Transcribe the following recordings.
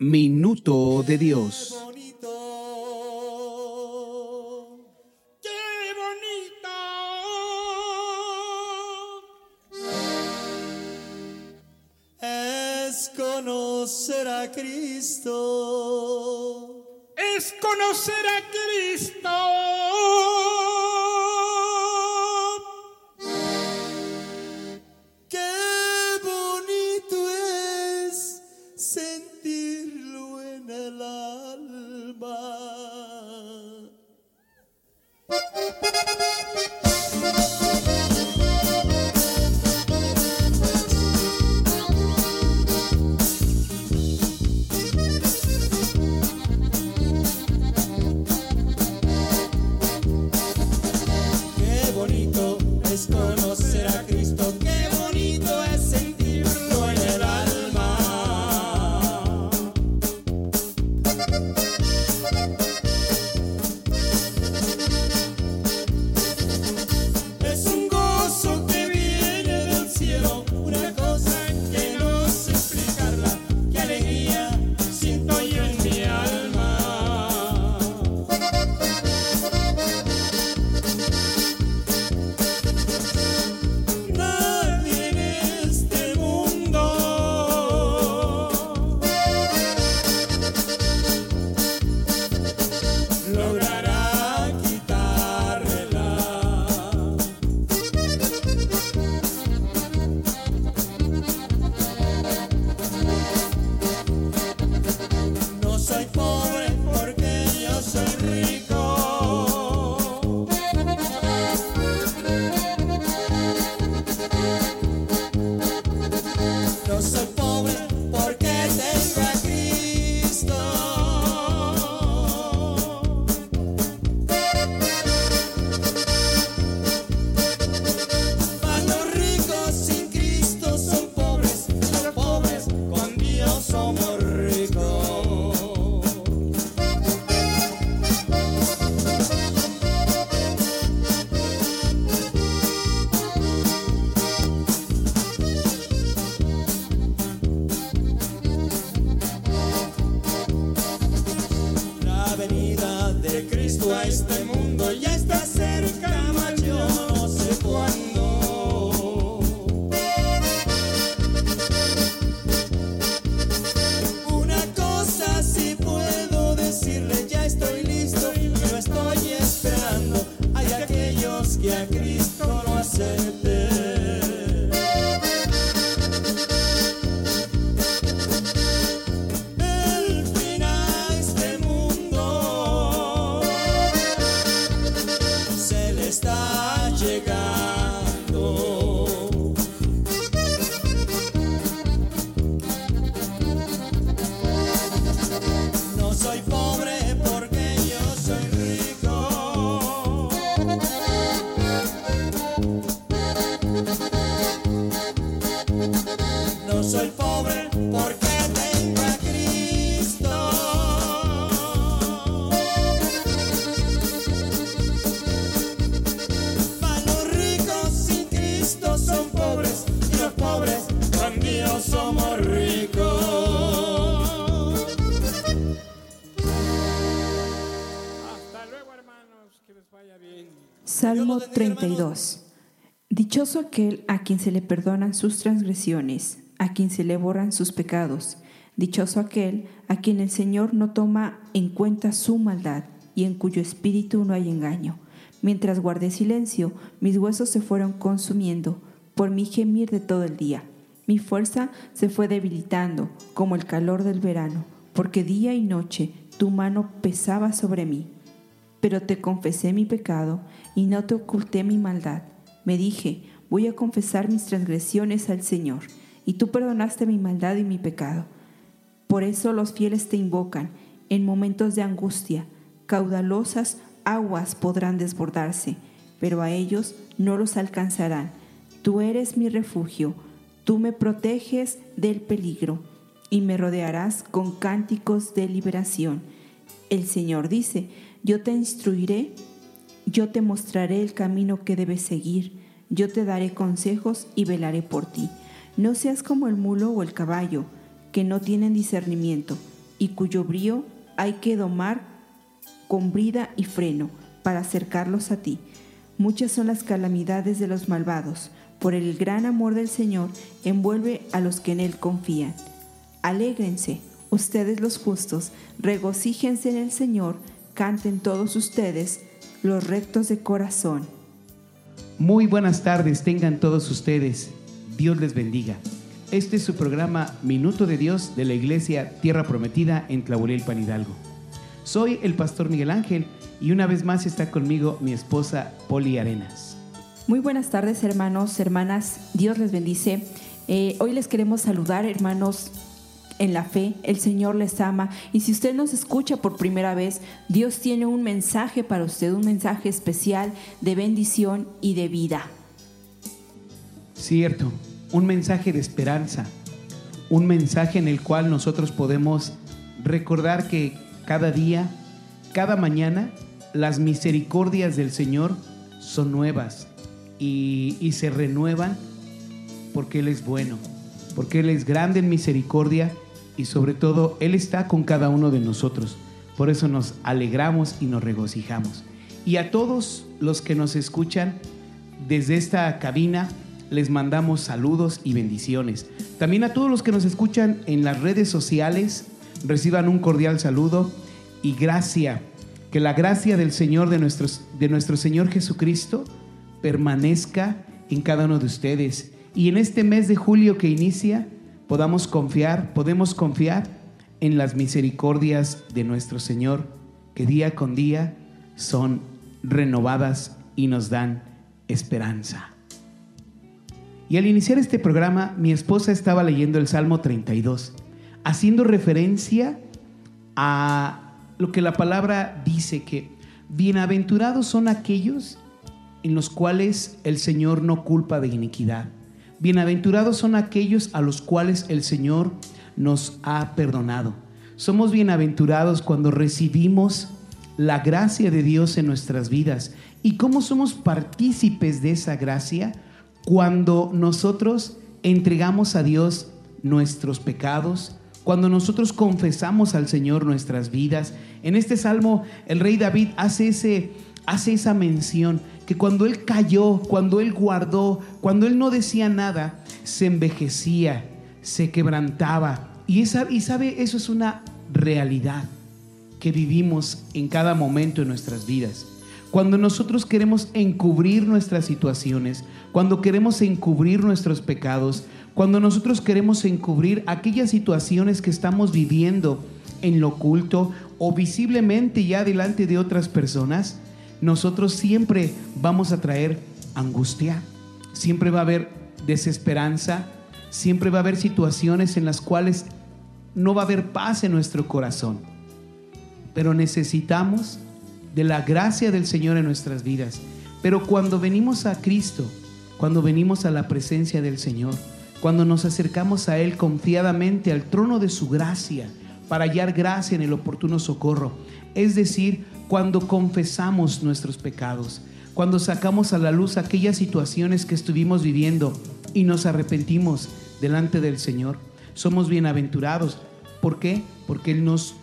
Minuto de Dios. Es conocer a Cristo. Es conocer a Cristo. Dichoso aquel a quien se le perdonan sus transgresiones, a quien se le borran sus pecados. Dichoso aquel a quien el Señor no toma en cuenta su maldad y en cuyo espíritu no hay engaño. Mientras guardé silencio, mis huesos se fueron consumiendo por mi gemir de todo el día. Mi fuerza se fue debilitando como el calor del verano, porque día y noche tu mano pesaba sobre mí. Pero te confesé mi pecado y no te oculté mi maldad. Me dije, voy a confesar mis transgresiones al Señor, y tú perdonaste mi maldad y mi pecado. Por eso los fieles te invocan en momentos de angustia. Caudalosas aguas podrán desbordarse, pero a ellos no los alcanzarán. Tú eres mi refugio, tú me proteges del peligro y me rodearás con cánticos de liberación. El Señor dice, yo te instruiré, yo te mostraré el camino que debes seguir, yo te daré consejos y velaré por ti. No seas como el mulo o el caballo, que no tienen discernimiento y cuyo brío hay que domar con brida y freno para acercarlos a ti. Muchas son las calamidades de los malvados, por el gran amor del Señor envuelve a los que en Él confían. Alégrense, ustedes los justos, regocíjense en el Señor, canten todos ustedes, los rectos de corazón. Muy buenas tardes tengan todos ustedes. Dios les bendiga. Este es su programa Minuto de Dios de la Iglesia Tierra Prometida en Tlahuelilpan Hidalgo. Soy el pastor Miguel Ángel y una vez más está conmigo mi esposa Poli Arenas. Muy buenas tardes hermanos, hermanas, Dios les bendice. Eh, hoy les queremos saludar hermanos en la fe, el Señor les ama y si usted nos escucha por primera vez, Dios tiene un mensaje para usted, un mensaje especial de bendición y de vida. Cierto, un mensaje de esperanza, un mensaje en el cual nosotros podemos recordar que cada día, cada mañana, las misericordias del Señor son nuevas y, y se renuevan porque Él es bueno, porque Él es grande en misericordia y sobre todo Él está con cada uno de nosotros. Por eso nos alegramos y nos regocijamos. Y a todos los que nos escuchan desde esta cabina, les mandamos saludos y bendiciones. También a todos los que nos escuchan en las redes sociales, reciban un cordial saludo y gracia. Que la gracia del Señor, de, nuestros, de nuestro Señor Jesucristo, permanezca en cada uno de ustedes. Y en este mes de julio que inicia, podamos confiar, podemos confiar en las misericordias de nuestro Señor, que día con día son renovadas y nos dan esperanza. Y al iniciar este programa, mi esposa estaba leyendo el Salmo 32, haciendo referencia a lo que la palabra dice que bienaventurados son aquellos en los cuales el Señor no culpa de iniquidad. Bienaventurados son aquellos a los cuales el Señor nos ha perdonado. Somos bienaventurados cuando recibimos la gracia de Dios en nuestras vidas. ¿Y cómo somos partícipes de esa gracia? Cuando nosotros entregamos a Dios nuestros pecados, cuando nosotros confesamos al Señor nuestras vidas. En este salmo el rey David hace, hace esa mención que cuando él cayó, cuando él guardó, cuando él no decía nada, se envejecía, se quebrantaba. Y, esa, y sabe, eso es una realidad que vivimos en cada momento de nuestras vidas. Cuando nosotros queremos encubrir nuestras situaciones, cuando queremos encubrir nuestros pecados, cuando nosotros queremos encubrir aquellas situaciones que estamos viviendo en lo oculto o visiblemente ya delante de otras personas, nosotros siempre vamos a traer angustia, siempre va a haber desesperanza, siempre va a haber situaciones en las cuales no va a haber paz en nuestro corazón. Pero necesitamos de la gracia del Señor en nuestras vidas. Pero cuando venimos a Cristo, cuando venimos a la presencia del Señor, cuando nos acercamos a Él confiadamente al trono de su gracia para hallar gracia en el oportuno socorro, es decir, cuando confesamos nuestros pecados, cuando sacamos a la luz aquellas situaciones que estuvimos viviendo y nos arrepentimos delante del Señor, somos bienaventurados. ¿Por qué? Porque Él nos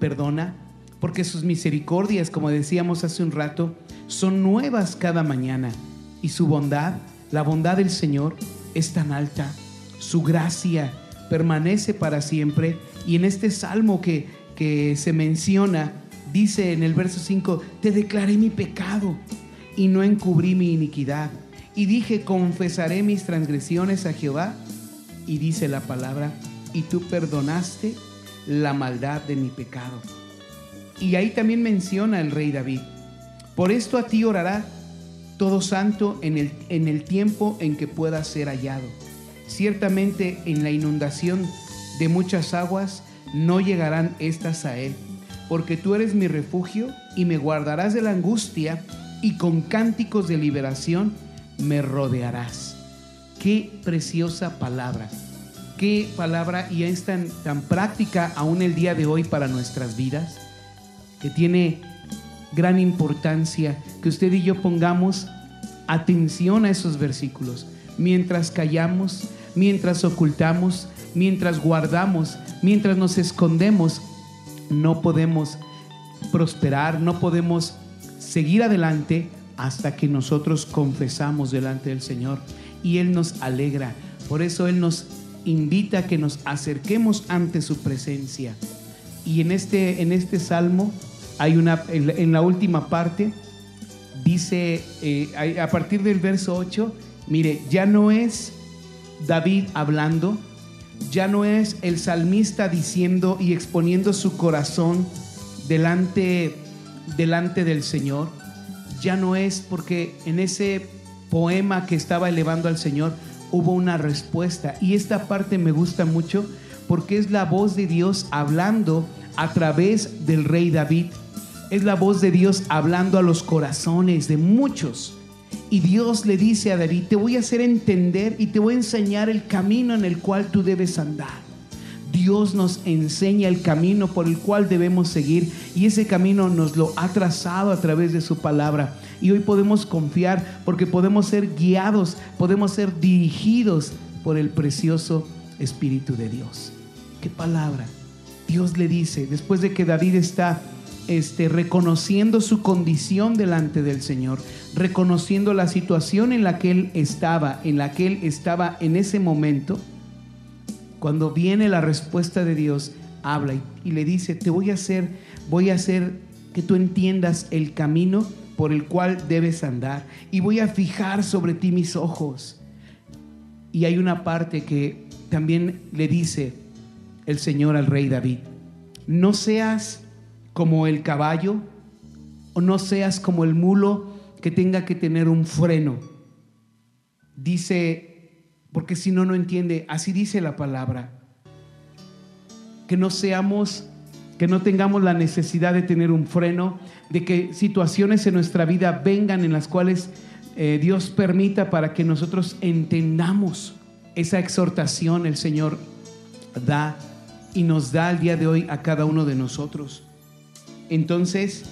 perdona, porque sus misericordias, como decíamos hace un rato, son nuevas cada mañana y su bondad, la bondad del Señor, es tan alta, su gracia permanece para siempre y en este salmo que, que se menciona, dice en el verso 5, te declaré mi pecado y no encubrí mi iniquidad. Y dije, confesaré mis transgresiones a Jehová. Y dice la palabra, y tú perdonaste la maldad de mi pecado. Y ahí también menciona el rey David, por esto a ti orará todo santo en el, en el tiempo en que pueda ser hallado. Ciertamente en la inundación de muchas aguas no llegarán estas a él, porque tú eres mi refugio y me guardarás de la angustia y con cánticos de liberación me rodearás. Qué preciosa palabra. Qué palabra y es tan, tan práctica aún el día de hoy para nuestras vidas, que tiene gran importancia que usted y yo pongamos atención a esos versículos. Mientras callamos, mientras ocultamos, mientras guardamos, mientras nos escondemos, no podemos prosperar, no podemos seguir adelante hasta que nosotros confesamos delante del Señor y Él nos alegra. Por eso Él nos invita a que nos acerquemos ante su presencia. Y en este, en este salmo hay una, en la, última parte, dice, eh, a partir del verso 8, mire, ya no es David hablando, ya no es el salmista diciendo y exponiendo su corazón delante, del Señor, ya no es porque en ese poema que estaba elevando al Señor hubo una respuesta. Y esta parte me gusta mucho porque es la voz de Dios hablando a través del rey David. Es la voz de Dios hablando a los corazones de muchos. Y Dios le dice a David, te voy a hacer entender y te voy a enseñar el camino en el cual tú debes andar. Dios nos enseña el camino por el cual debemos seguir y ese camino nos lo ha trazado a través de su palabra. Y hoy podemos confiar porque podemos ser guiados, podemos ser dirigidos por el precioso Espíritu de Dios. ¿Qué palabra? Dios le dice, después de que David está este, reconociendo su condición delante del Señor, reconociendo la situación en la que él estaba, en la que él estaba en ese momento, cuando viene la respuesta de Dios, habla y, y le dice, te voy a hacer, voy a hacer que tú entiendas el camino por el cual debes andar y voy a fijar sobre ti mis ojos. Y hay una parte que también le dice el Señor al rey David, no seas como el caballo o no seas como el mulo que tenga que tener un freno. Dice, porque si no, no entiende, así dice la palabra, que no seamos, que no tengamos la necesidad de tener un freno, de que situaciones en nuestra vida vengan en las cuales eh, Dios permita para que nosotros entendamos esa exhortación el Señor da y nos da al día de hoy a cada uno de nosotros. Entonces,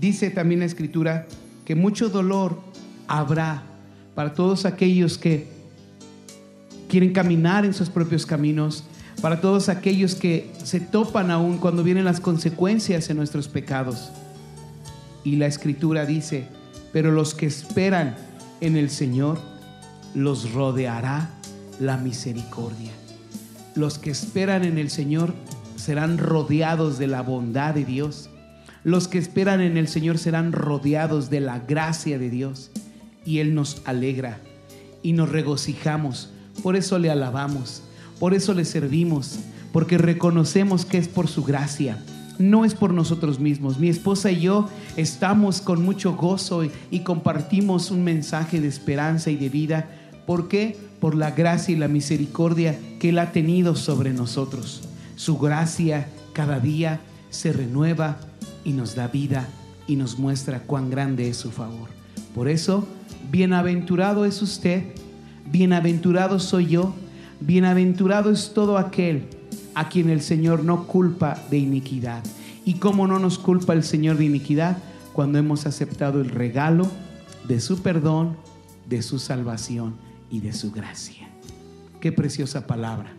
dice también la escritura que mucho dolor habrá para todos aquellos que quieren caminar en sus propios caminos, para todos aquellos que se topan aún cuando vienen las consecuencias en nuestros pecados. Y la escritura dice, pero los que esperan en el Señor los rodeará la misericordia. Los que esperan en el Señor serán rodeados de la bondad de Dios. Los que esperan en el Señor serán rodeados de la gracia de Dios. Y Él nos alegra y nos regocijamos. Por eso le alabamos, por eso le servimos, porque reconocemos que es por su gracia, no es por nosotros mismos. Mi esposa y yo estamos con mucho gozo y, compartimos un mensaje de esperanza y de vida. ¿Por qué? Por la gracia y la misericordia que Él ha tenido sobre nosotros. Su gracia cada día se renueva y nos da vida y nos muestra cuán grande es su favor. Por eso, bienaventurado es usted, bienaventurado soy yo, bienaventurado es todo aquel a quien el Señor no culpa de iniquidad. ¿Y cómo no nos culpa el Señor de iniquidad? Cuando hemos aceptado el regalo de su perdón, de su salvación y de su gracia. Qué preciosa palabra.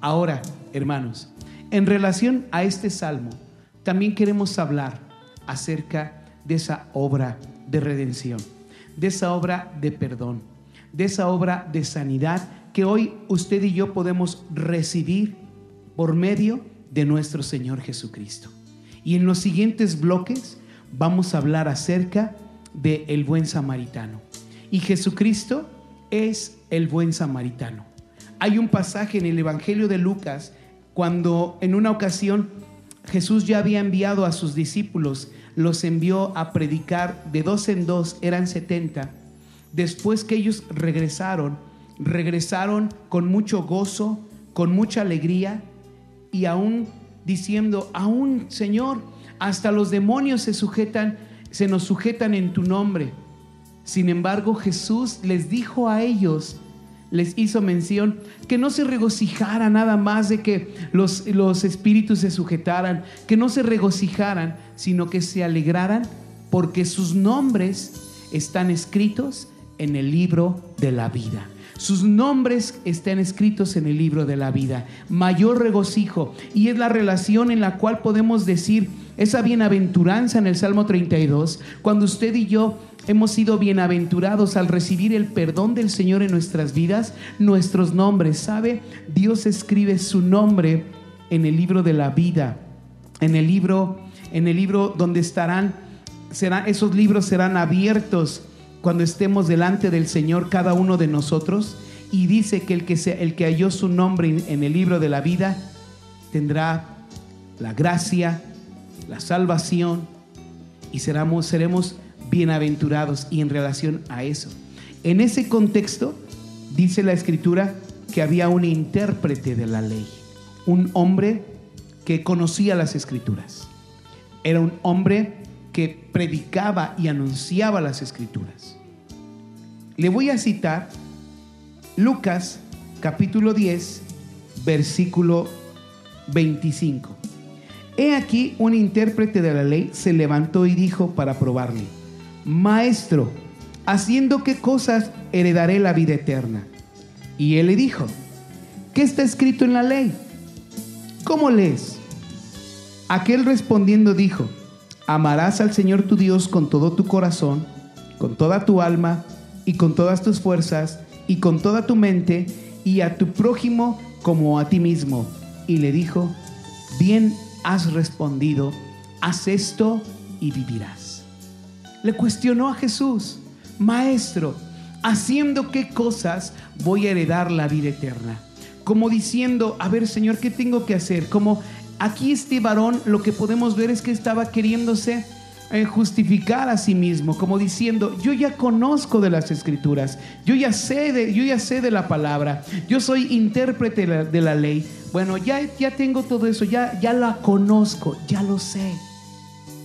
Ahora, hermanos, en relación a este salmo, también queremos hablar acerca de esa obra de redención, de esa obra de perdón, de esa obra de sanidad que hoy usted y yo podemos recibir por medio de nuestro Señor Jesucristo. Y en los siguientes bloques vamos a hablar acerca de el buen samaritano. Y Jesucristo es el buen samaritano. Hay un pasaje en el Evangelio de Lucas cuando en una ocasión Jesús ya había enviado a sus discípulos, los envió a predicar de dos en dos, eran 70. Después que ellos regresaron, regresaron con mucho gozo, con mucha alegría y aún diciendo, aún Señor, hasta los demonios se sujetan, se nos sujetan en tu nombre. Sin embargo, Jesús les dijo a ellos, les hizo mención que no se regocijara nada más de que los, los espíritus se sujetaran, que no se regocijaran, sino que se alegraran porque sus nombres están escritos en el libro de la vida. Sus nombres están escritos en el libro de la vida. Mayor regocijo. Y es la relación en la cual podemos decir esa bienaventuranza en el Salmo 32, cuando usted y yo hemos sido bienaventurados al recibir el perdón del Señor en nuestras vidas, nuestros nombres, ¿sabe? Dios escribe su nombre en el libro de la vida, en el libro, en el libro donde estarán, serán, esos libros serán abiertos cuando estemos delante del Señor cada uno de nosotros y dice que el que, se, el que halló su nombre en el libro de la vida tendrá la gracia, la salvación y seremos, seremos bienaventurados y en relación a eso. En ese contexto dice la escritura que había un intérprete de la ley, un hombre que conocía las escrituras. Era un hombre que predicaba y anunciaba las escrituras. Le voy a citar Lucas capítulo 10, versículo 25. He aquí un intérprete de la ley se levantó y dijo para probarle, Maestro, ¿haciendo qué cosas heredaré la vida eterna? Y él le dijo, ¿qué está escrito en la ley? ¿Cómo lees? Aquel respondiendo dijo, amarás al Señor tu Dios con todo tu corazón, con toda tu alma y con todas tus fuerzas y con toda tu mente y a tu prójimo como a ti mismo. Y le dijo, bien has respondido, haz esto y vivirás. Le cuestionó a Jesús, maestro, haciendo qué cosas voy a heredar la vida eterna. Como diciendo, a ver Señor, ¿qué tengo que hacer? Como aquí este varón lo que podemos ver es que estaba queriéndose eh, justificar a sí mismo, como diciendo, yo ya conozco de las escrituras, yo ya sé de, yo ya sé de la palabra, yo soy intérprete de la, ley. Bueno, ya, ya tengo todo eso, ya, ya la conozco, ya lo sé.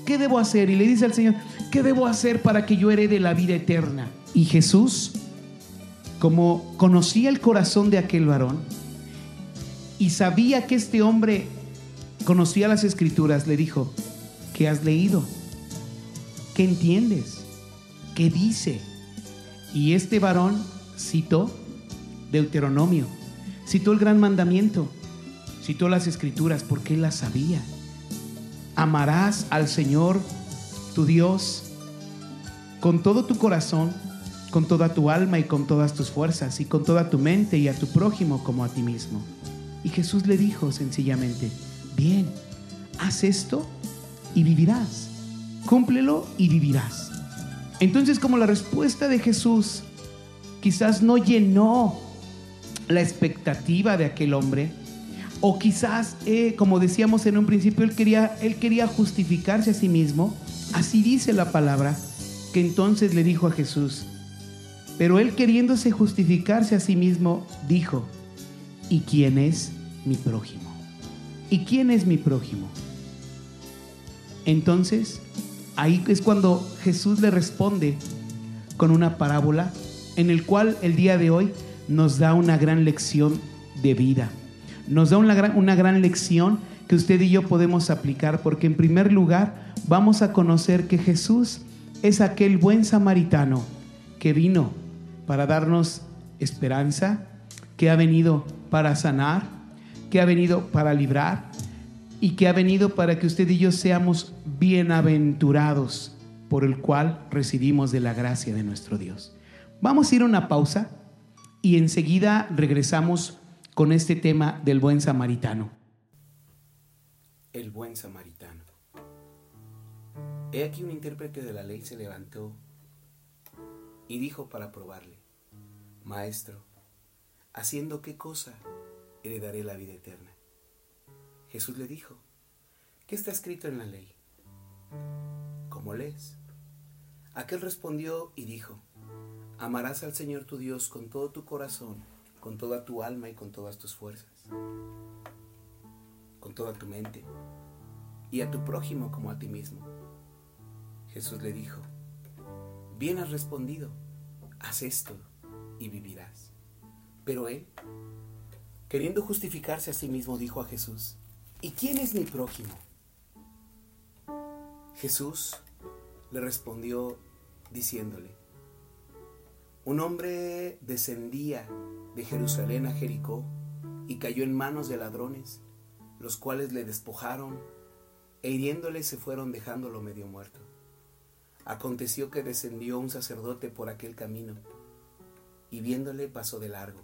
¿Qué debo hacer? Y le dice al Señor, ¿qué debo hacer para que yo herede la vida eterna? Y Jesús, como conocía el corazón de aquel varón y sabía que este hombre conocía las escrituras, le dijo, ¿qué has leído? ¿Qué entiendes? ¿Qué dice? Y este varón citó Deuteronomio, citó el gran mandamiento, citó las escrituras porque él las sabía. Amarás al Señor tu Dios con todo tu corazón, con toda tu alma y con todas tus fuerzas y con toda tu mente y a tu prójimo como a ti mismo. Y Jesús le dijo sencillamente, bien, haz esto y vivirás. Cúmplelo y vivirás. Entonces como la respuesta de Jesús quizás no llenó la expectativa de aquel hombre, o quizás, eh, como decíamos en un principio, él quería, él quería justificarse a sí mismo, así dice la palabra, que entonces le dijo a Jesús, pero él queriéndose justificarse a sí mismo, dijo, ¿y quién es mi prójimo? ¿Y quién es mi prójimo? Entonces, ahí es cuando Jesús le responde con una parábola en el cual el día de hoy nos da una gran lección de vida. Nos da una gran, una gran lección que usted y yo podemos aplicar porque en primer lugar vamos a conocer que Jesús es aquel buen samaritano que vino para darnos esperanza, que ha venido para sanar, que ha venido para librar y que ha venido para que usted y yo seamos bienaventurados por el cual recibimos de la gracia de nuestro Dios. Vamos a ir a una pausa y enseguida regresamos con este tema del buen samaritano. El buen samaritano. He aquí un intérprete de la ley se levantó y dijo para probarle, Maestro, ¿haciendo qué cosa heredaré la vida eterna? Jesús le dijo, ¿qué está escrito en la ley? ¿Cómo lees? Aquel respondió y dijo, amarás al Señor tu Dios con todo tu corazón, con toda tu alma y con todas tus fuerzas. con toda tu mente y a tu prójimo como a ti mismo. Jesús le dijo, bien has respondido, haz esto y vivirás. Pero él, queriendo justificarse a sí mismo, dijo a Jesús, ¿y quién es mi prójimo? Jesús le respondió diciéndole, un hombre descendía de Jerusalén a Jericó y cayó en manos de ladrones, los cuales le despojaron e hiriéndole se fueron dejándolo medio muerto. Aconteció que descendió un sacerdote por aquel camino y viéndole pasó de largo.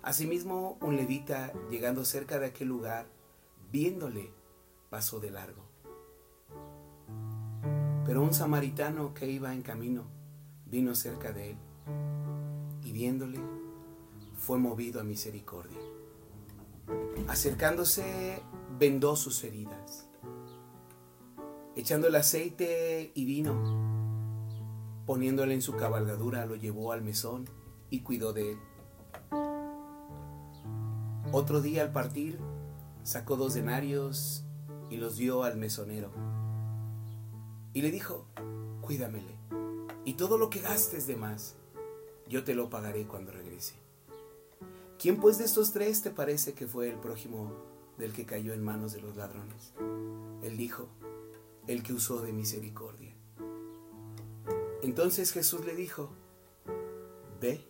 Asimismo, un levita, llegando cerca de aquel lugar, viéndole, pasó de largo. Pero un samaritano que iba en camino vino cerca de él y viéndole, fue movido a misericordia. Acercándose, vendó sus heridas. Echando el aceite y vino, poniéndole en su cabalgadura, lo llevó al mesón y cuidó de él. Otro día al partir, sacó dos denarios y los dio al mesonero. Y le dijo, cuídamele, y todo lo que gastes de más, yo te lo pagaré cuando regrese. ¿Quién pues de estos tres te parece que fue el prójimo del que cayó en manos de los ladrones? Él dijo, el que usó de misericordia. Entonces Jesús le dijo, ve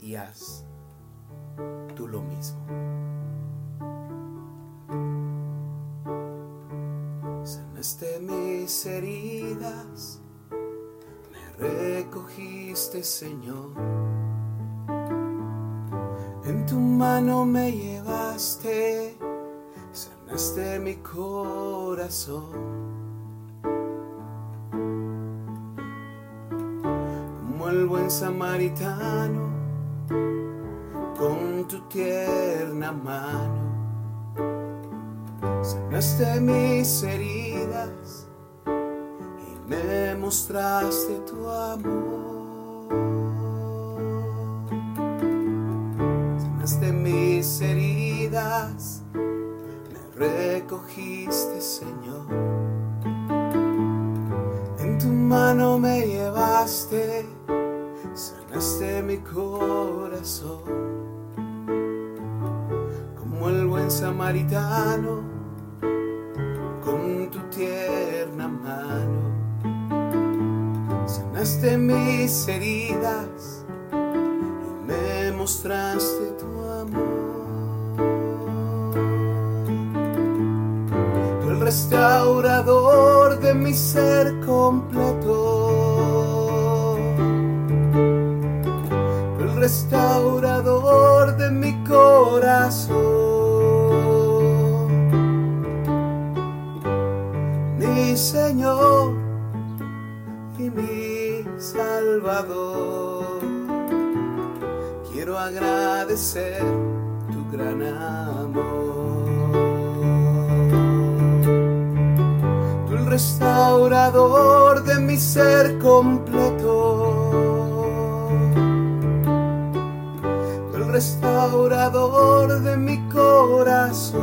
y haz tú lo mismo. Sanaste mis heridas, recogiste Señor. En tu mano me llevaste, sanaste mi corazón. Como el buen samaritano, con tu tierna mano, sanaste mis heridas me mostraste tu amor. Sanaste mis heridas, me recogiste, Señor. En tu mano me llevaste, sanaste mi corazón. Como el buen samaritano, con tu tierna sanaste mis heridas me mostraste tu amor. Tú el restaurador de mi ser completo. El restaurador de mi corazón. Mi Señor Quiero agradecer tu gran amor. Tú el restaurador de mi ser completo. Tú el restaurador de mi corazón.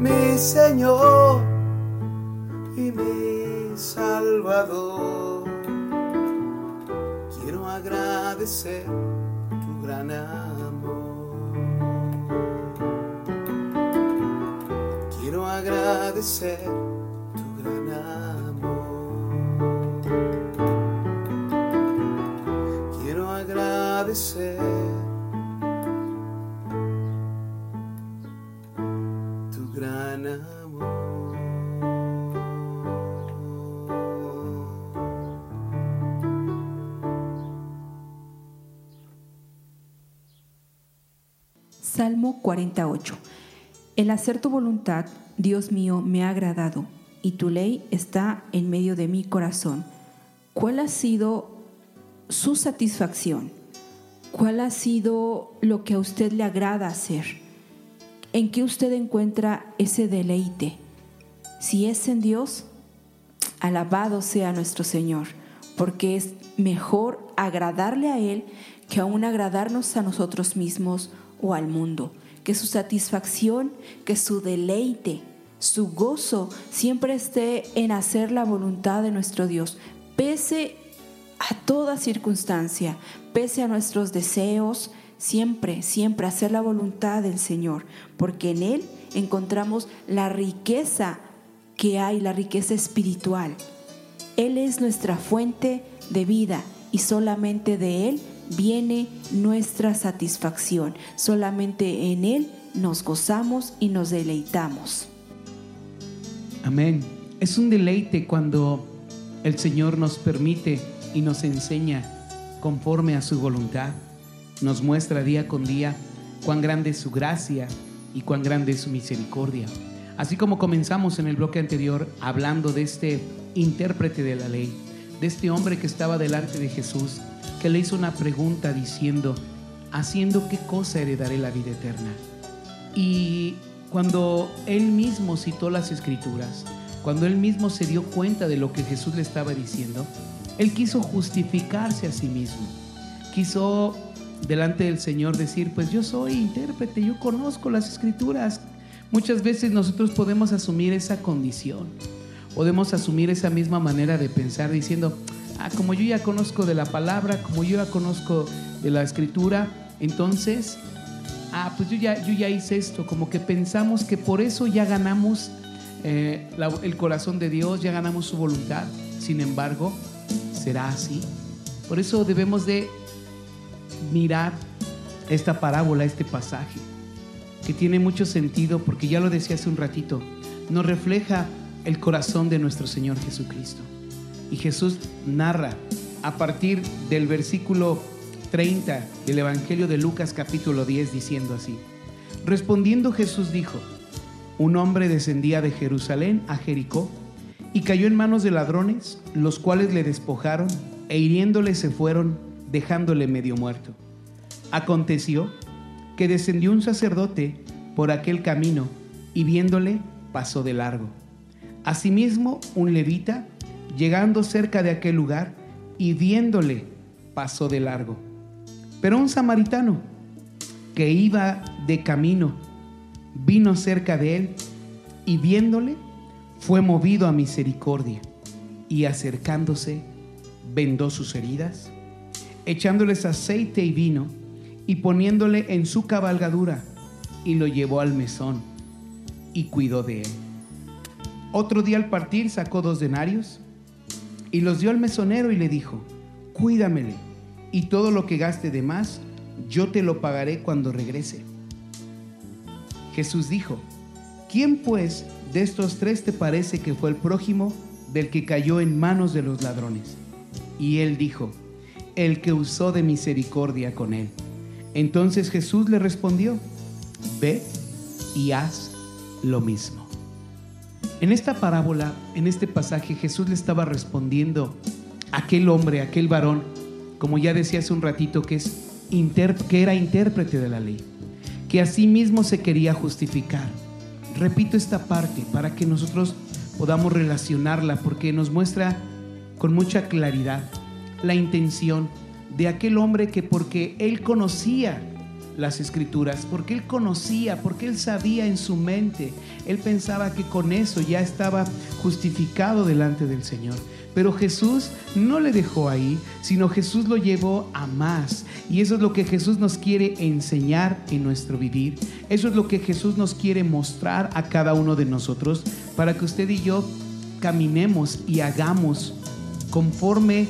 Mi Señor Salvador. Quiero agradecer tu gran amor. Quiero agradecer tu gran amor. Quiero agradecer Salmo 48. El hacer tu voluntad, Dios mío, me ha agradado, y tu ley está en medio de mi corazón. ¿Cuál ha sido su satisfacción? ¿Cuál ha sido lo que a usted le agrada hacer? ¿En qué usted encuentra ese deleite? Si es en Dios, alabado sea nuestro Señor, porque es mejor agradarle a Él que aún agradarnos a nosotros mismos o al mundo. Que su satisfacción, que su deleite, su gozo siempre esté en hacer la voluntad de nuestro Dios, pese a toda circunstancia, pese a nuestros deseos, siempre, siempre hacer la voluntad del Señor, porque en Él encontramos la riqueza que hay, la riqueza espiritual. Él es nuestra fuente de vida y solamente de Él viene nuestra satisfacción. Solamente en Él nos gozamos y nos deleitamos. Amén. Es un deleite cuando el Señor nos permite y nos enseña conforme a su voluntad. Nos muestra día con día cuán grande es su gracia y cuán grande es su misericordia. Así como comenzamos en el bloque anterior hablando de este intérprete de la ley, de este hombre que estaba delante de Jesús, que le hizo una pregunta diciendo, haciendo qué cosa heredaré la vida eterna. Y cuando él mismo citó las escrituras, cuando él mismo se dio cuenta de lo que Jesús le estaba diciendo, él quiso justificarse a sí mismo. Quiso delante del Señor decir, pues yo soy intérprete, yo conozco las escrituras. Muchas veces nosotros podemos asumir esa condición, podemos asumir esa misma manera de pensar diciendo, ah, como yo ya conozco de la palabra, como yo ya conozco de la escritura, entonces, ah, pues yo ya, yo ya hice esto, como que pensamos que por eso ya ganamos eh, el corazón de Dios, ya ganamos su voluntad. Sin embargo, ¿será así? Por eso debemos de mirar esta parábola, este pasaje, que tiene mucho sentido porque ya lo decía hace un ratito, nos refleja el corazón de nuestro Señor Jesucristo. Y Jesús narra a partir del versículo 30 del Evangelio de Lucas capítulo 10 diciendo así, respondiendo Jesús dijo, un hombre descendía de Jerusalén a Jericó y cayó en manos de ladrones, los cuales le despojaron e hiriéndole se fueron, dejándole medio muerto. Aconteció que descendió un sacerdote por aquel camino y viéndole pasó de largo. Asimismo, un levita, llegando cerca de aquel lugar y viéndole, pasó de largo. Pero un samaritano que iba de camino vino cerca de él y viéndole fue movido a misericordia y acercándose vendó sus heridas, echándoles aceite y vino y poniéndole en su cabalgadura y lo llevó al mesón y cuidó de él. Otro día al partir sacó dos denarios y los dio al mesonero y le dijo, cuídamele y todo lo que gaste de más, yo te lo pagaré cuando regrese. Jesús dijo, ¿quién pues de estos tres te parece que fue el prójimo del que cayó en manos de los ladrones? Y él dijo, el que usó de misericordia con él. Entonces Jesús le respondió, ve y haz lo mismo. En esta parábola, en este pasaje, Jesús le estaba respondiendo a aquel hombre, a aquel varón, como ya decía hace un ratito, que, es que era intérprete de la ley, que a sí mismo se quería justificar. Repito esta parte para que nosotros podamos relacionarla, porque nos muestra con mucha claridad la intención de aquel hombre que porque él conocía las escrituras, porque él conocía, porque él sabía en su mente, él pensaba que con eso ya estaba justificado delante del Señor. Pero Jesús no le dejó ahí, sino Jesús lo llevó a más. Y eso es lo que Jesús nos quiere enseñar en nuestro vivir. Eso es lo que Jesús nos quiere mostrar a cada uno de nosotros para que usted y yo caminemos y hagamos conforme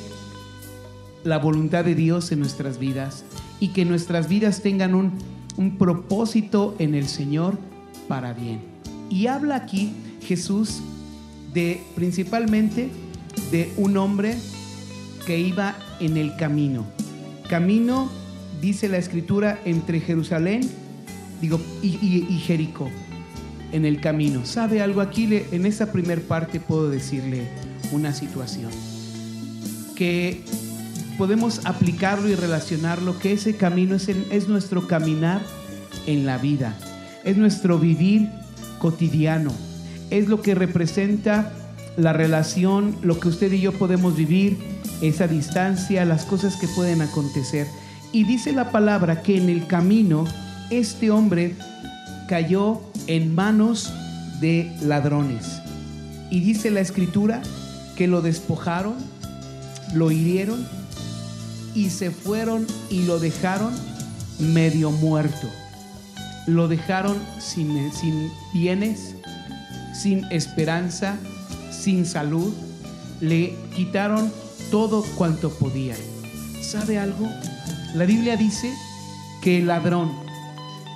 la voluntad de Dios en nuestras vidas y que nuestras vidas tengan un, un propósito en el Señor para bien. Y habla aquí Jesús de principalmente de un hombre que iba en el camino. Camino, dice la escritura, entre Jerusalén digo, y, y- Jericó, en el camino. ¿Sabe algo aquí? En esa primer parte puedo decirle una situación que podemos aplicarlo y relacionarlo, que ese camino es, el- es nuestro caminar en la vida, es nuestro vivir cotidiano, es lo que representa la relación, lo que usted y yo podemos vivir, esa distancia, las cosas que pueden acontecer. Y dice la palabra que en el camino este hombre cayó en manos de ladrones. Y dice la escritura que lo despojaron, lo hirieron y se fueron y lo dejaron medio muerto. Lo dejaron sin, sin bienes, sin esperanza, sin salud. Le quitaron todo cuanto podían. ¿Sabe algo? La Biblia dice que el ladrón,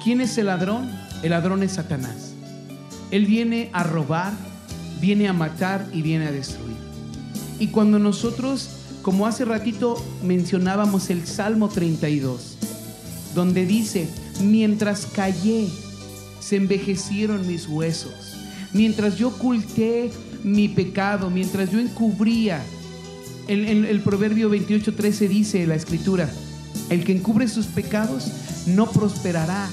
¿quién es el ladrón? El ladrón es Satanás. Él viene a robar, viene a matar y viene a destruir. Y cuando nosotros, como hace ratito mencionábamos el Salmo 32, donde dice, mientras callé, se envejecieron mis huesos. Mientras yo oculté mi pecado, mientras yo encubría, el, el proverbio 28:13 dice la escritura, el que encubre sus pecados no prosperará,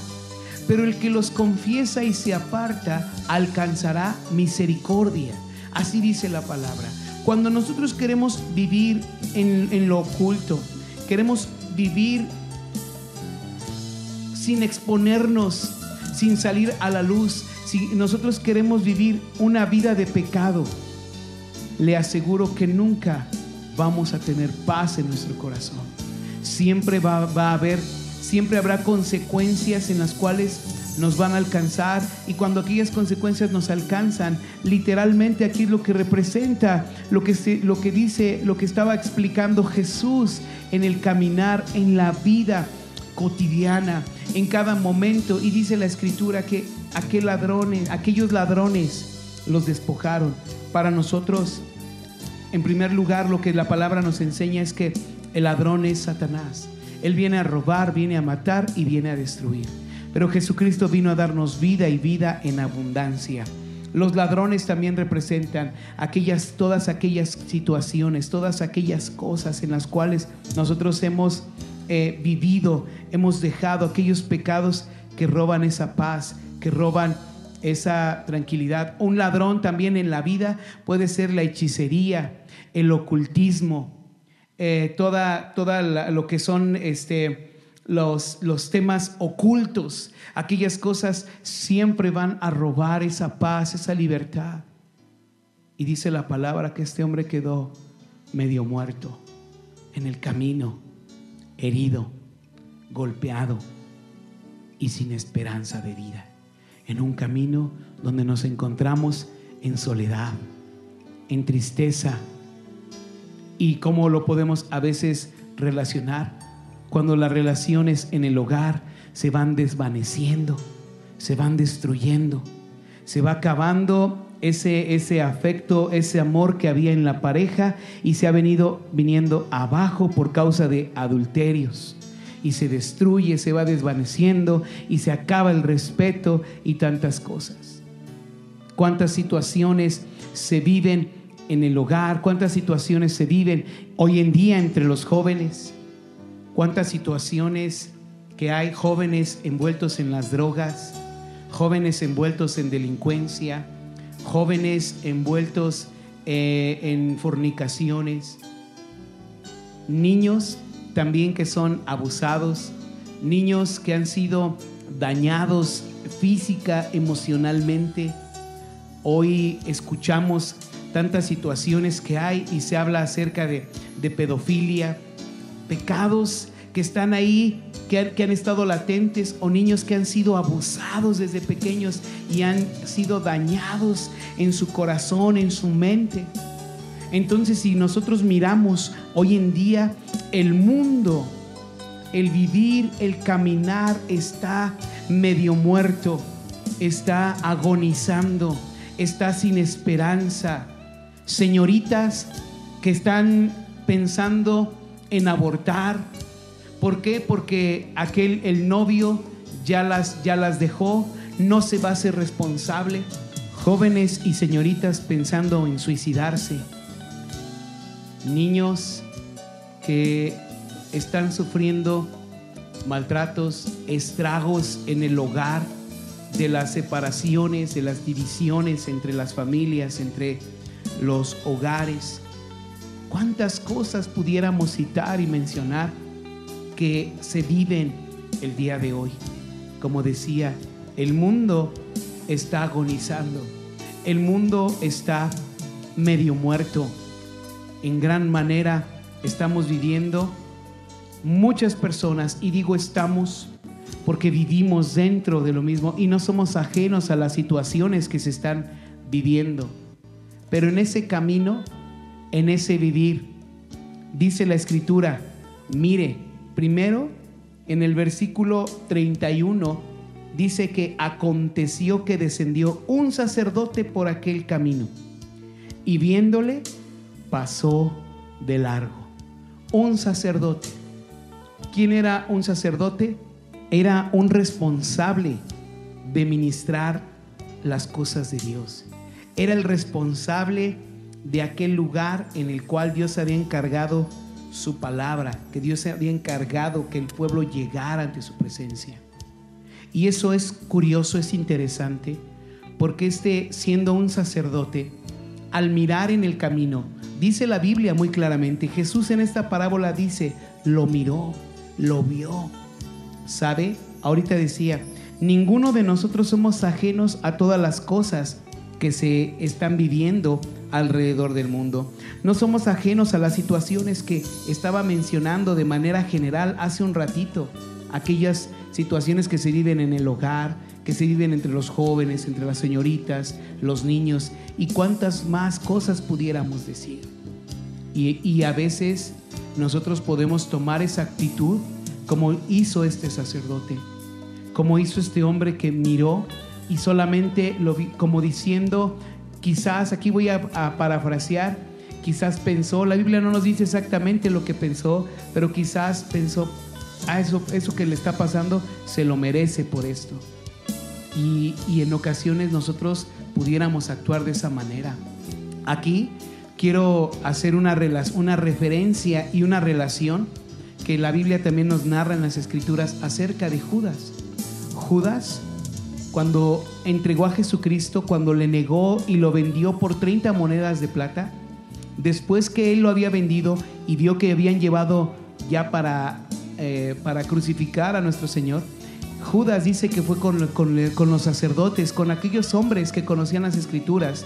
pero el que los confiesa y se aparta alcanzará misericordia. Así dice la palabra. Cuando nosotros queremos vivir en, en lo oculto, queremos vivir sin exponernos, sin salir a la luz, si nosotros queremos vivir una vida de pecado, le aseguro que nunca vamos a tener paz en nuestro corazón. Siempre va, va a haber, siempre habrá consecuencias en las cuales nos van a alcanzar y cuando aquellas consecuencias nos alcanzan, literalmente aquí es lo que representa, lo que, se, lo que dice, lo que estaba explicando Jesús en el caminar, en la vida cotidiana, en cada momento. Y dice la escritura que aquel ladrones, aquellos ladrones los despojaron. Para nosotros, en primer lugar, lo que la palabra nos enseña es que el ladrón es Satanás. Él viene a robar, viene a matar y viene a destruir. Pero Jesucristo vino a darnos vida y vida en abundancia. Los ladrones también representan aquellas, todas aquellas situaciones, todas aquellas cosas en las cuales nosotros hemos eh, vivido, hemos dejado aquellos pecados que roban esa paz, que roban esa tranquilidad. Un ladrón también en la vida puede ser la hechicería, el ocultismo, eh, toda, toda lo que son este, los, los temas ocultos, aquellas cosas siempre van a robar esa paz, esa libertad. Y dice la palabra que este hombre quedó medio muerto en el camino, herido, golpeado y sin esperanza de vida. En un camino donde nos encontramos en soledad, en tristeza. ¿Y cómo lo podemos a veces relacionar? Cuando las relaciones en el hogar se van desvaneciendo, se van destruyendo, se va acabando ese, ese afecto, ese amor que había en la pareja y se ha venido viniendo abajo por causa de adulterios. Y se destruye, se va desvaneciendo y se acaba el respeto y tantas cosas. Cuántas situaciones se viven en el hogar, cuántas situaciones se viven hoy en día entre los jóvenes, cuántas situaciones que hay jóvenes envueltos en las drogas, jóvenes envueltos en delincuencia, jóvenes envueltos eh, en fornicaciones, niños también que son abusados, niños que han sido dañados física, emocionalmente. Hoy escuchamos tantas situaciones que hay y se habla acerca de, de pedofilia, pecados que están ahí, que han, estado latentes, o niños que han sido abusados desde pequeños y han sido dañados en su corazón, en su mente. Entonces, si nosotros miramos hoy en día, el mundo, el vivir, el caminar está medio muerto, está agonizando, está sin esperanza. Señoritas que están pensando en abortar. ¿Por qué? Porque aquel, el novio ya las, ya las dejó, no se va a ser responsable. Jóvenes y señoritas pensando en suicidarse. Niños que están sufriendo maltratos, estragos en el hogar, de las separaciones, de las divisiones entre las familias, entre los hogares. ¿Cuántas cosas pudiéramos citar y mencionar que se viven el día de hoy. Como decía, el mundo está agonizando, el mundo está medio muerto. En gran manera estamos viviendo muchas personas, y digo estamos porque vivimos dentro de lo mismo y no somos ajenos a las situaciones que se están viviendo. Pero en ese camino, en ese vivir, dice la escritura, mire, primero en el versículo 31 dice que aconteció que descendió un sacerdote por aquel camino y viéndole pasó de largo. Un sacerdote. ¿Quién era un sacerdote? Era un responsable de ministrar las cosas de Dios. Era el responsable de aquel lugar en el cual Dios había encargado su palabra, que Dios había encargado que el pueblo llegara ante su presencia. Y eso es curioso, es interesante, porque este, siendo un sacerdote, al mirar en el camino, dice la Biblia muy claramente, Jesús en esta parábola dice, lo miró, lo vio. ¿Sabe? Ahorita decía, ninguno de nosotros somos ajenos a todas las cosas que se están viviendo alrededor del mundo. No somos ajenos a las situaciones que estaba mencionando de manera general hace un ratito, aquellas situaciones que se viven en el hogar, que se viven entre los jóvenes, entre las señoritas, los niños y cuántas más cosas pudiéramos decir. Y, y a veces nosotros podemos tomar esa actitud como hizo este sacerdote, como hizo este hombre que miró y solamente lo vi como diciendo, quizás, aquí voy a, parafrasear, quizás pensó, la Biblia no nos dice exactamente lo que pensó, pero quizás pensó, ah, eso, eso que le está pasando se lo merece por esto. Y, y en ocasiones nosotros pudiéramos actuar de esa manera. Aquí quiero hacer una, una referencia y una relación que la Biblia también nos narra en las escrituras acerca de Judas. Judas cuando entregó a Jesucristo, cuando le negó y lo vendió por 30 monedas de plata, después que él lo había vendido y vio que habían llevado ya para, eh, para crucificar a nuestro Señor, Judas dice que fue con, con, con los sacerdotes, con aquellos hombres que conocían las escrituras,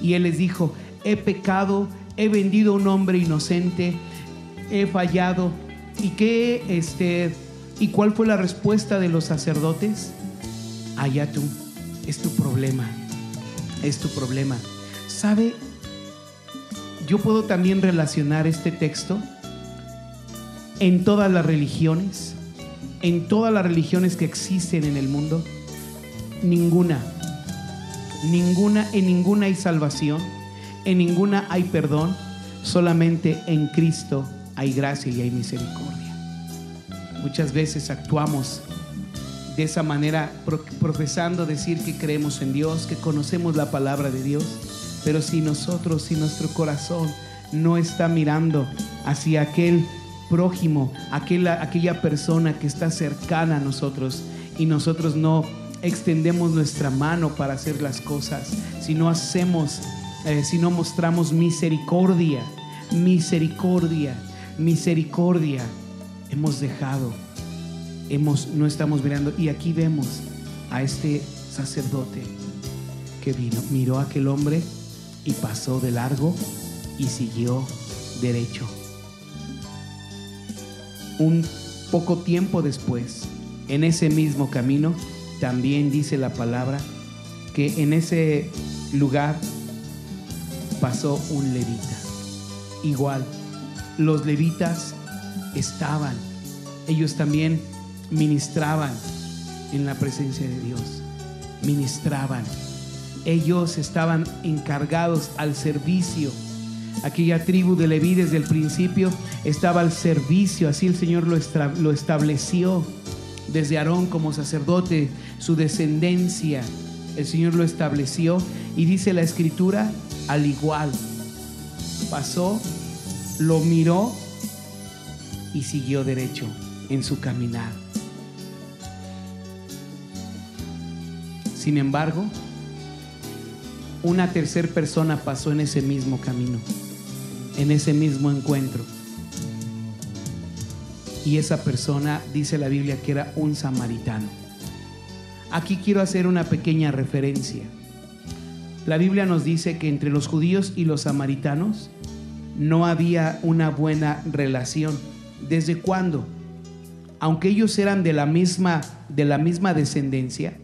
y él les dijo, he pecado, he vendido a un hombre inocente, he fallado. ¿Y qué, este, y cuál fue la respuesta de los sacerdotes? Allá tú, es tu problema, es tu problema. ¿Sabe? Yo puedo también relacionar este texto en todas las religiones, en todas las religiones que existen en el mundo. Ninguna, ninguna, en ninguna hay salvación, en ninguna hay perdón, solamente en Cristo hay gracia y hay misericordia. Muchas veces actuamos de esa manera profesando decir que creemos en Dios, que conocemos la palabra de Dios, pero si nosotros, si nuestro corazón no está mirando hacia aquel prójimo, aquella, aquella persona que está cercana a nosotros y nosotros no extendemos nuestra mano para hacer las cosas, si no hacemos, eh, si no mostramos misericordia, misericordia, misericordia, hemos dejado no estamos mirando. Y aquí vemos a este sacerdote que vino, miró a aquel hombre y pasó de largo y siguió derecho. Un poco tiempo después, en ese mismo camino, también dice la palabra que en ese lugar pasó un levita. Igual, los levitas estaban, ellos también ministraban en la presencia de Dios. Ministraban. Ellos estaban encargados al servicio. Aquella tribu de Leví desde el principio estaba al servicio, así el Señor lo, lo estableció desde Aarón como sacerdote, su descendencia. El Señor lo estableció y dice la escritura, al igual, pasó, lo miró y siguió derecho en su caminar. Sin embargo, una tercera persona pasó en ese mismo camino, en ese mismo encuentro. y esa persona dice la Biblia que era un samaritano. Aquí quiero hacer una pequeña referencia. La Biblia nos dice que entre los judíos y los samaritanos no había una buena relación. ¿Desde cuándo? Aunque ellos eran de la misma, de la misma descendencia,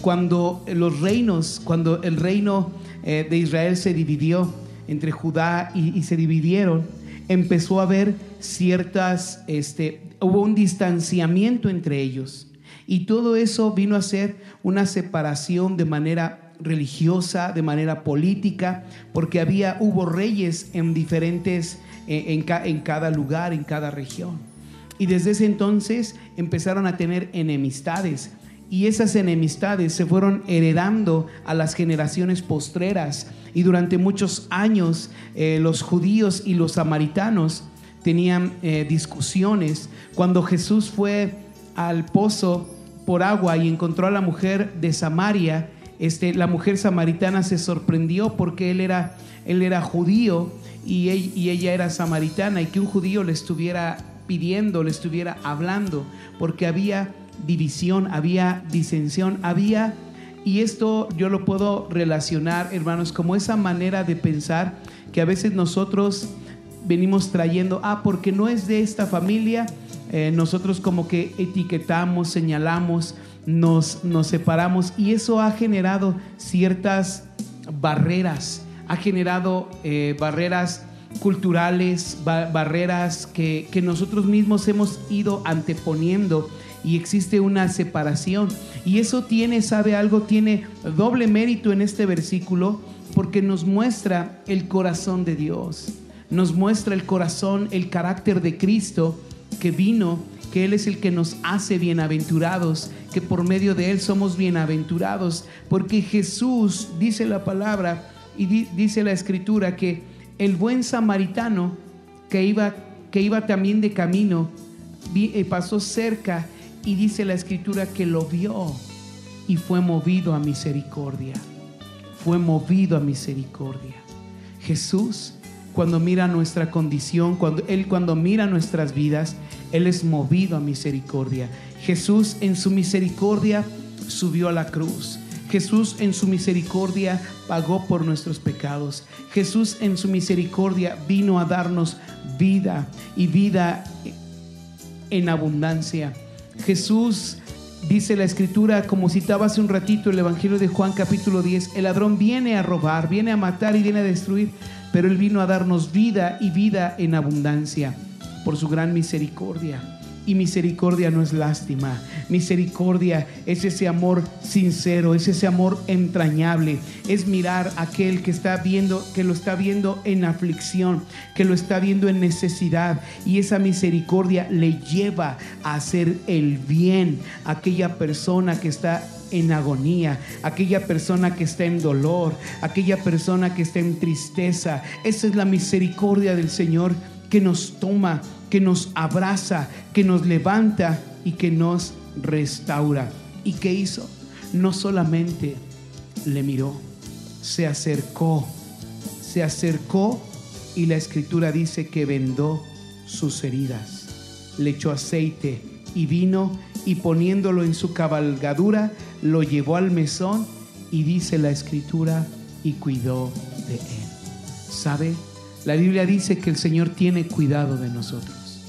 cuando los reinos, cuando el reino eh, de Israel se dividió entre Judá y, se dividieron, empezó a haber ciertas, este, hubo un distanciamiento entre ellos. Y todo eso vino a ser una separación de manera religiosa, de manera política, porque había, hubo reyes en diferentes, eh, en cada lugar, en cada región. Y desde ese entonces empezaron a tener enemistades. Y esas enemistades se fueron heredando a las generaciones postreras. Y durante muchos años eh, los judíos y los samaritanos tenían eh, discusiones. Cuando Jesús fue al pozo por agua y encontró a la mujer de Samaria, este, la mujer samaritana se sorprendió porque él era, él era judío y, y ella era samaritana y que un judío le estuviera pidiendo, le estuviera hablando, porque había división, había disensión, había, y esto yo lo puedo relacionar, hermanos, como esa manera de pensar que a veces nosotros venimos trayendo, ah, porque no es de esta familia, eh, nosotros como que etiquetamos, señalamos, nos, nos separamos y eso ha generado ciertas barreras, ha generado eh, barreras culturales, ba- barreras que, que nosotros mismos hemos ido anteponiendo y existe una separación. Y eso tiene, sabe algo, tiene doble mérito en este versículo porque nos muestra el corazón de Dios, nos muestra el corazón, el carácter de Cristo que vino, que Él es el que nos hace bienaventurados, que por medio de Él somos bienaventurados, porque Jesús, dice la palabra y di- dice la escritura, que el buen samaritano que iba, que iba también de camino, eh, pasó cerca y dice la escritura que lo vio y fue movido a misericordia, fue movido a misericordia. Jesús, cuando mira nuestra condición, cuando Él cuando mira nuestras vidas, Él es movido a misericordia. Jesús en su misericordia subió a la cruz. Jesús en su misericordia pagó por nuestros pecados. Jesús en su misericordia vino a darnos vida y vida en abundancia. Jesús dice la escritura, como citaba hace un ratito el Evangelio de Juan capítulo 10, el ladrón viene a robar, viene a matar y viene a destruir, pero él vino a darnos vida y vida en abundancia por su gran misericordia. Y misericordia no es lástima. Misericordia es ese amor sincero, es ese amor entrañable. Es mirar a aquel que está viendo, que lo está viendo en aflicción, que lo está viendo en necesidad. Y esa misericordia le lleva a hacer el bien a aquella persona que está en agonía, aquella persona que está en dolor, aquella persona que está en tristeza. Esa es la misericordia del Señor que nos toma, que nos abraza, que nos levanta y que nos restaura. ¿Y qué hizo? No solamente le miró, se acercó, se acercó y la escritura dice que vendó sus heridas, le echó aceite y vino y poniéndolo en su cabalgadura, lo llevó al mesón y dice la escritura y cuidó de él. ¿Sabe? La Biblia dice que el Señor tiene cuidado de nosotros.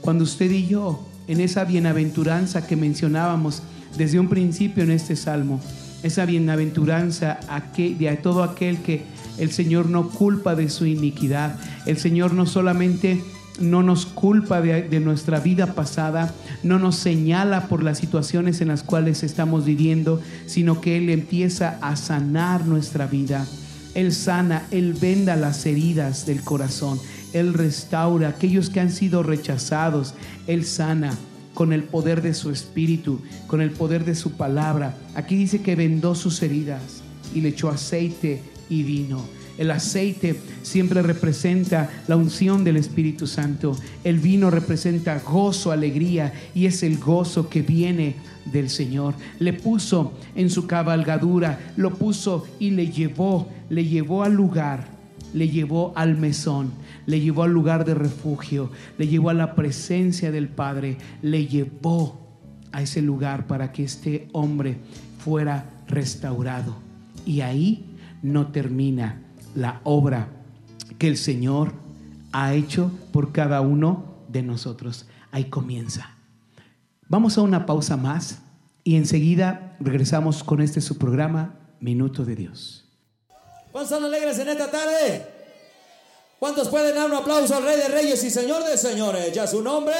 Cuando usted y yo, en esa bienaventuranza que mencionábamos desde un principio en este salmo, esa bienaventuranza de todo aquel que el Señor no culpa de su iniquidad, el Señor no solamente no nos culpa de, de nuestra vida pasada, no nos señala por las situaciones en las cuales estamos viviendo, sino que Él empieza a sanar nuestra vida. Él sana, Él venda las heridas del corazón, Él restaura aquellos que han sido rechazados, Él sana con el poder de su espíritu, con el poder de su palabra. Aquí dice que vendó sus heridas y le echó aceite y vino. El aceite siempre representa la unción del Espíritu Santo. El vino representa gozo, alegría y es el gozo que viene del Señor. Le puso en su cabalgadura, lo puso y le llevó, le llevó al lugar, le llevó al mesón, le llevó al lugar de refugio, le llevó a la presencia del Padre, le llevó a ese lugar para que este hombre fuera restaurado. Y ahí no termina la obra que el Señor ha hecho por cada uno de nosotros. Ahí comienza. Vamos a una pausa más y enseguida regresamos con este su programa, Minuto de Dios. ¿Cuántos están alegres en esta tarde? ¿Cuántos pueden dar un aplauso al Rey de Reyes y Señor de Señores? Ya su nombre.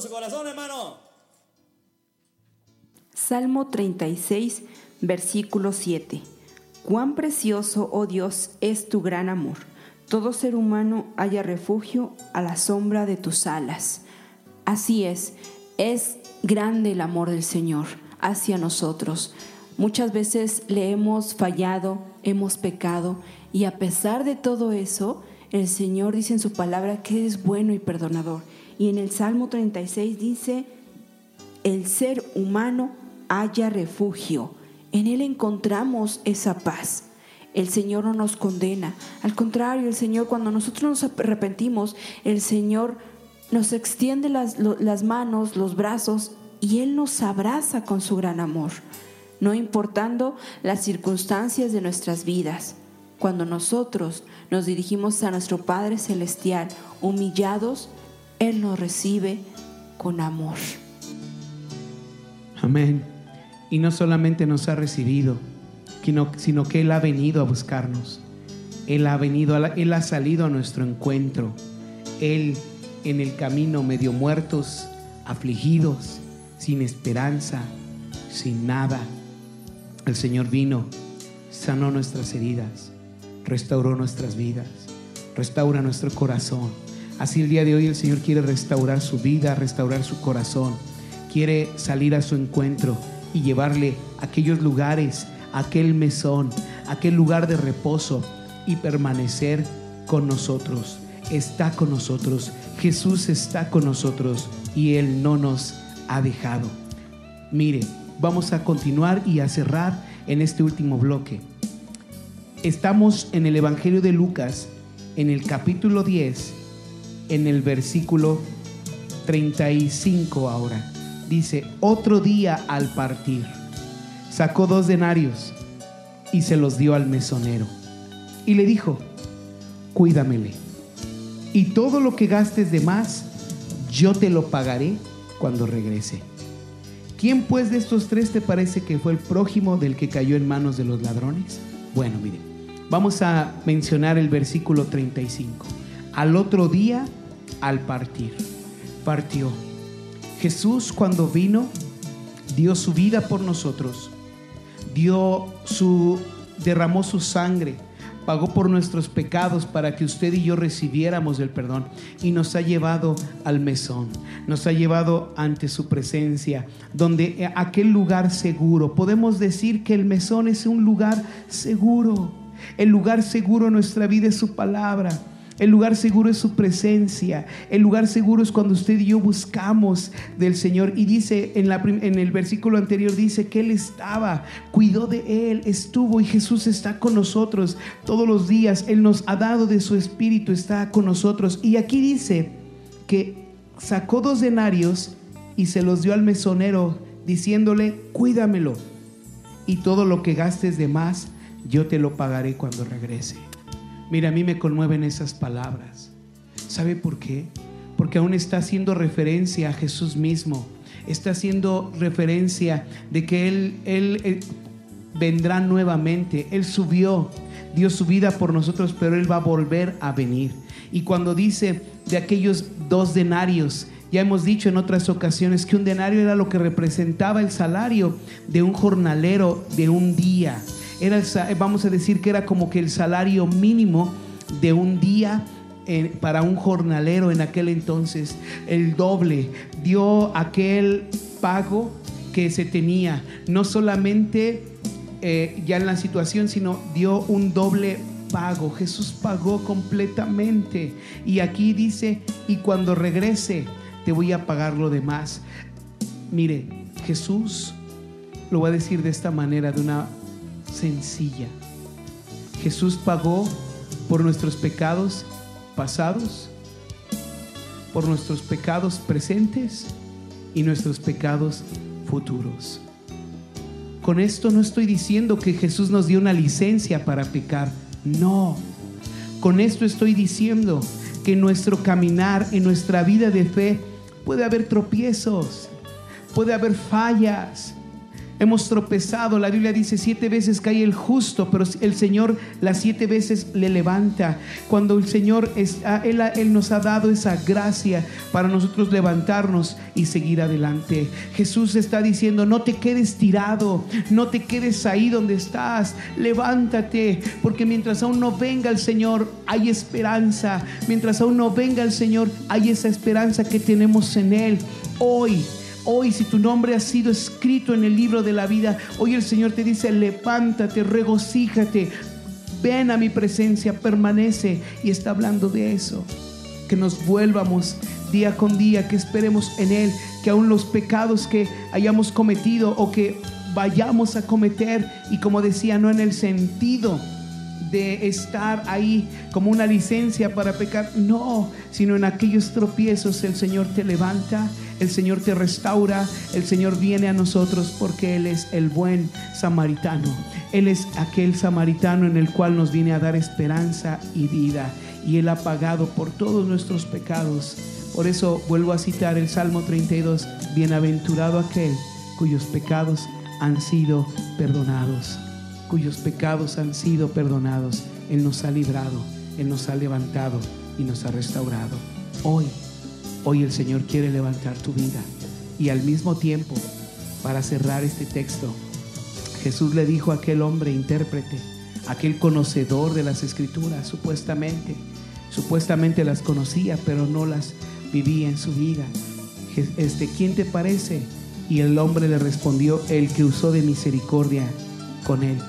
Su corazón, hermano. Salmo 36, versículo 7. Cuán precioso, oh Dios, es tu gran amor. Todo ser humano haya refugio a la sombra de tus alas. Así es, es grande el amor del Señor hacia nosotros. Muchas veces le hemos fallado, hemos pecado y a pesar de todo eso, el Señor dice en su palabra que es bueno y perdonador. Y en el Salmo 36 dice, el ser humano haya refugio. En Él encontramos esa paz. El Señor no nos condena. Al contrario, el Señor, cuando nosotros nos arrepentimos, el Señor nos extiende las, las manos, los brazos, y Él nos abraza con su gran amor, no importando las circunstancias de nuestras vidas. Cuando nosotros nos dirigimos a nuestro Padre Celestial humillados, Él nos recibe con amor. Amén. Y no solamente nos ha recibido, sino, que Él ha venido a buscarnos. Él ha venido, Él ha salido a nuestro encuentro. Él en el camino medio muertos, afligidos, sin esperanza, sin nada. El Señor vino, sanó nuestras heridas, restauró nuestras vidas, restaura nuestro corazón. Así el día de hoy el Señor quiere restaurar su vida, restaurar su corazón. Quiere salir a su encuentro y llevarle a aquellos lugares, a aquel mesón, a aquel lugar de reposo y permanecer con nosotros. Está con nosotros. Jesús está con nosotros y Él no nos ha dejado. Mire, vamos a continuar y a cerrar en este último bloque. Estamos en el Evangelio de Lucas, en el capítulo 10, en el versículo 35 ahora. Dice, otro día al partir, sacó dos denarios y se los dio al mesonero. Y le dijo, cuídamele. Y todo lo que gastes de más, yo te lo pagaré cuando regrese. ¿Quién pues de estos tres te parece que fue el prójimo del que cayó en manos de los ladrones? Bueno, miren, vamos a mencionar el versículo 35. Al otro día, al partir, partió. Jesús cuando vino, dio su vida por nosotros, dio su, derramó su sangre, pagó por nuestros pecados para que usted y yo recibiéramos el perdón y nos ha llevado al mesón, nos ha llevado ante su presencia, donde eh, aquel lugar seguro, podemos decir que el mesón es un lugar seguro, el lugar seguro en nuestra vida es su palabra. El lugar seguro es su presencia. El lugar seguro es cuando usted y yo buscamos del Señor. Y dice en, la en el versículo anterior, dice que Él estaba, cuidó de Él, estuvo y Jesús está con nosotros todos los días. Él nos ha dado de su espíritu, está con nosotros. Y aquí dice que sacó dos denarios y se los dio al mesonero diciéndole, cuídamelo. Y todo lo que gastes de más, yo te lo pagaré cuando regrese. Mira, a mí me conmueven esas palabras. ¿Sabe por qué? Porque aún está haciendo referencia a Jesús mismo. Está haciendo referencia de que Él, él, eh, vendrá nuevamente. Él subió, dio su vida por nosotros, pero Él va a volver a venir. Y cuando dice de aquellos dos denarios, ya hemos dicho en otras ocasiones que un denario era lo que representaba el salario de un jornalero de un día. Era sa- vamos a decir que era como que el salario mínimo de un día eh, para un jornalero en aquel entonces, el doble, dio aquel pago que se tenía, no solamente eh, ya en la situación, sino dio un doble pago. Jesús pagó completamente. Y aquí dice, y cuando regrese, te voy a pagar lo demás. Mire, Jesús, lo voy a decir de esta manera, de una sencilla. Jesús pagó por nuestros pecados pasados, por nuestros pecados presentes y nuestros pecados futuros. Con esto no estoy diciendo que Jesús nos dio una licencia para pecar, no. Con esto estoy diciendo que en nuestro caminar, en nuestra vida de fe, puede haber tropiezos, puede haber fallas, Hemos tropezado, la Biblia dice siete veces cae el justo, pero el Señor las siete veces le levanta. Cuando el Señor está, él, él nos ha dado esa gracia para nosotros levantarnos y seguir adelante. Jesús está diciendo, no te quedes tirado, no te quedes ahí donde estás, levántate, porque mientras aún no venga el Señor, hay esperanza. Mientras aún no venga el Señor, hay esa esperanza que tenemos en Él. Hoy Hoy si tu nombre ha sido escrito en el libro de la vida, hoy el Señor te dice, levántate, regocíjate, ven a mi presencia, permanece. Y está hablando de eso, que nos vuelvamos día con día, que esperemos en Él, que aún los pecados que hayamos cometido o que vayamos a cometer, y como decía, no en el sentido de estar ahí como una licencia para pecar, no, sino en aquellos tropiezos el Señor te levanta, el Señor te restaura, el Señor viene a nosotros porque Él es el buen samaritano. Él es aquel samaritano en el cual nos viene a dar esperanza y vida. Y Él ha pagado por todos nuestros pecados. Por eso vuelvo a citar el Salmo 32, bienaventurado aquel cuyos pecados han sido perdonados, cuyos pecados han sido perdonados. Él nos ha librado, Él nos ha levantado y nos ha restaurado. Hoy Hoy el Señor quiere levantar tu vida. Y al mismo tiempo, para cerrar este texto, Jesús le dijo a aquel hombre intérprete, aquel conocedor de las escrituras, supuestamente, supuestamente las conocía, pero no las vivía en su vida. Este, ¿quién te parece? Y el hombre le respondió, el que usó de misericordia con él.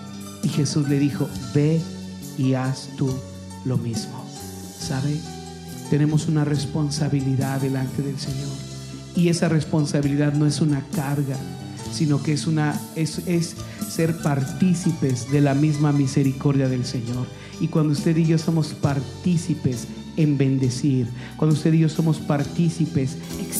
Y Jesús le dijo, ve y haz tú lo mismo. ¿Sabe? tenemos una responsabilidad delante del Señor. Y esa responsabilidad no es una carga, sino que es, una, es, es ser partícipes de la misma misericordia del Señor. Y cuando usted y yo somos partícipes en bendecir, cuando usted y yo somos partícipes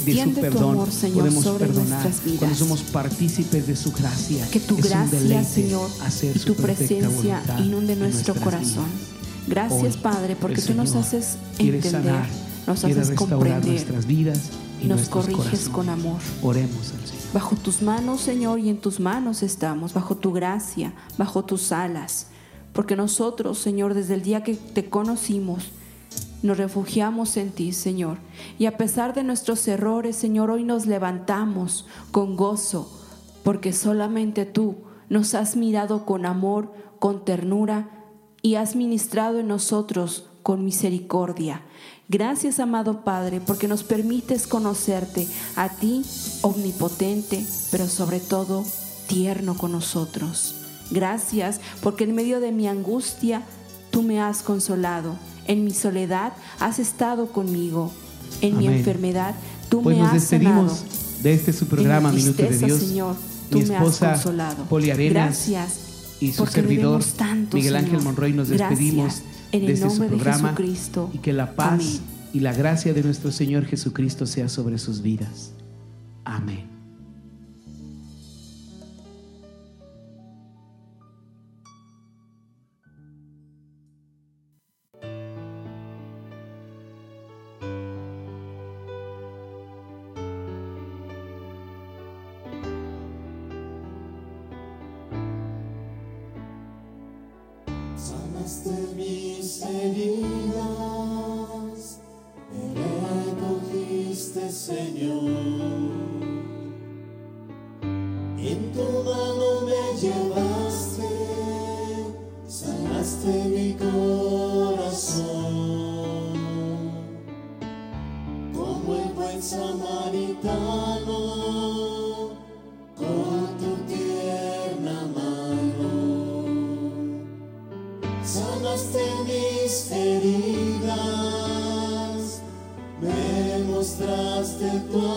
de su perdón, amor, Señor, podemos sobre perdonar. Cuando somos partícipes de su gracia, Que tu es un gracia, deleite Señor, hacer y tu presencia inunde nuestro corazón. vidas. Gracias, Hoy, Padre, porque tú nos haces entender, sanar, nos haces comprender, nuestras vidas y nos corriges corazones. con amor. Oremos al Señor. Bajo tus manos, Señor, y en tus manos estamos, bajo tu gracia, bajo tus alas. Porque nosotros, Señor, desde el día que te conocimos, nos refugiamos en ti, Señor. Y a pesar de nuestros errores, Señor, hoy nos levantamos con gozo, porque solamente tú nos has mirado con amor, con ternura y has ministrado en nosotros con misericordia. Gracias, amado Padre, porque nos permites conocerte a ti, omnipotente, pero sobre todo tierno con nosotros. Gracias, porque en medio de mi angustia tú me has consolado. En mi soledad has estado conmigo. En mi enfermedad tú Pues me nos has sanado. despedimos de este su programa Minuto de Dios. Señor, tú Mi me has esposa consolado. Poli Arenas Gracias. y su servidor tanto, Miguel Ángel Señor. Monroy nos despedimos En el de este su de programa Jesucristo. y que la paz Amén. y la gracia de nuestro Señor Jesucristo sea sobre sus vidas. Amén. Mi corazón. Como el buen samaritano, con tu tierna mano sanaste mis heridas, me mostraste tu